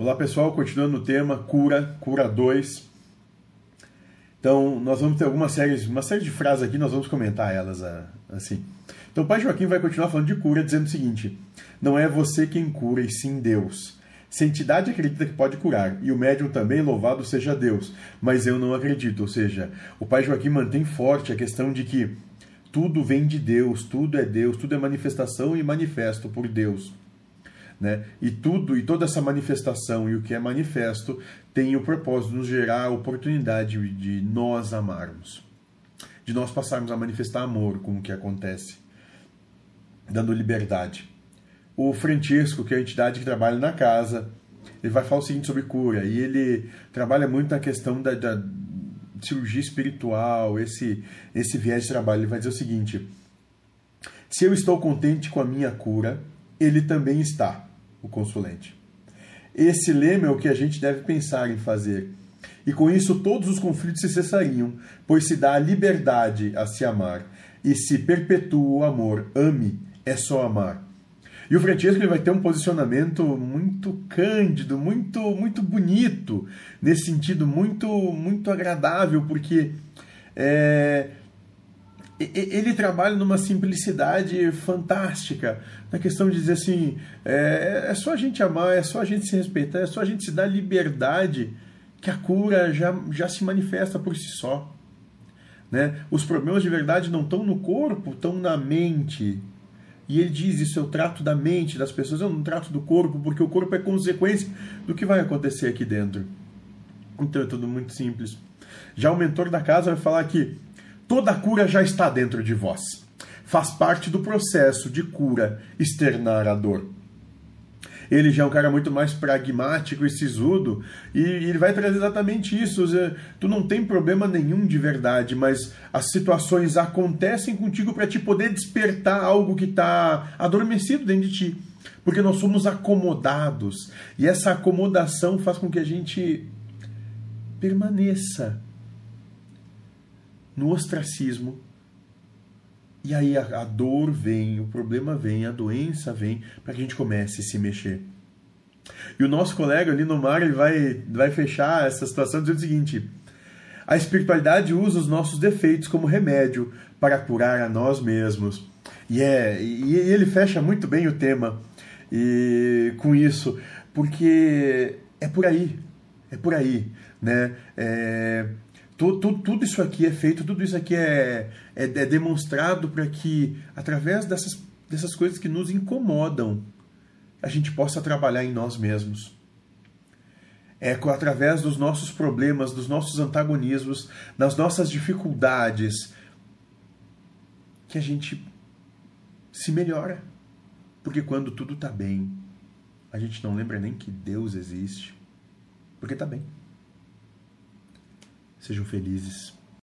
Olá pessoal, continuando no tema cura, cura 2. Então, nós vamos ter algumas séries, uma série de frases aqui, nós vamos comentar elas ah, assim. Então, o pai Joaquim vai continuar falando de cura, dizendo o seguinte: Não é você quem cura, e sim Deus. Se a entidade acredita que pode curar, e o médium também, louvado seja Deus, mas eu não acredito. Ou seja, o pai Joaquim mantém forte a questão de que tudo vem de Deus, tudo é Deus, tudo é manifestação e manifesto por Deus. Né? E tudo, e toda essa manifestação e o que é manifesto tem o propósito de nos gerar a oportunidade de nós amarmos, de nós passarmos a manifestar amor com o que acontece, dando liberdade. O Francisco, que é a entidade que trabalha na casa, ele vai falar o seguinte sobre cura, e ele trabalha muito na questão da, da cirurgia espiritual, esse, esse viés de trabalho. Ele vai dizer o seguinte: se eu estou contente com a minha cura, ele também está o consulente. Esse lema é o que a gente deve pensar em fazer. E com isso todos os conflitos se cessariam, pois se dá a liberdade a se amar. E se perpetua o amor, ame, é só amar. E o Francesco ele vai ter um posicionamento muito cândido, muito muito bonito, nesse sentido, muito muito agradável, porque é, ele trabalha numa simplicidade fantástica, na questão de dizer assim: é, é, só a gente amar, é só a gente se respeitar, é só a gente se dar liberdade, que a cura já, já se manifesta por si só. Né? Os problemas de verdade não estão no corpo, estão na mente. E ele diz isso: eu trato da mente das pessoas, eu não trato do corpo, porque o corpo é consequência do que vai acontecer aqui dentro. Então é tudo muito simples. Já o mentor da casa vai falar que Toda cura já está dentro de vós. Faz parte do processo de cura externar a dor. Ele já é um cara muito mais pragmático e sisudo, e ele vai trazer exatamente isso. Tu não tem problema nenhum de verdade, mas as situações acontecem contigo para te poder despertar algo que está adormecido dentro de ti. Porque nós somos acomodados, e essa acomodação faz com que a gente permaneça no ostracismo. E aí a, a dor vem, o problema vem, a doença vem, para que a gente comece a se mexer. E o nosso colega ali no mar ele vai, vai fechar essa situação dizendo o seguinte: a espiritualidade usa os nossos defeitos como remédio para curar a nós mesmos. E, é, e ele fecha muito bem o tema e com isso, porque é por aí, é por aí, né? É, tudo, tudo, isso aqui é feito, tudo isso aqui é, é, é demonstrado para que, através dessas, dessas coisas que nos incomodam, a gente possa trabalhar em nós mesmos. É através dos nossos problemas, dos nossos antagonismos, das nossas dificuldades, que a gente se melhora. Porque quando tudo está bem, a gente não lembra nem que Deus existe, porque está bem. Sejam felizes.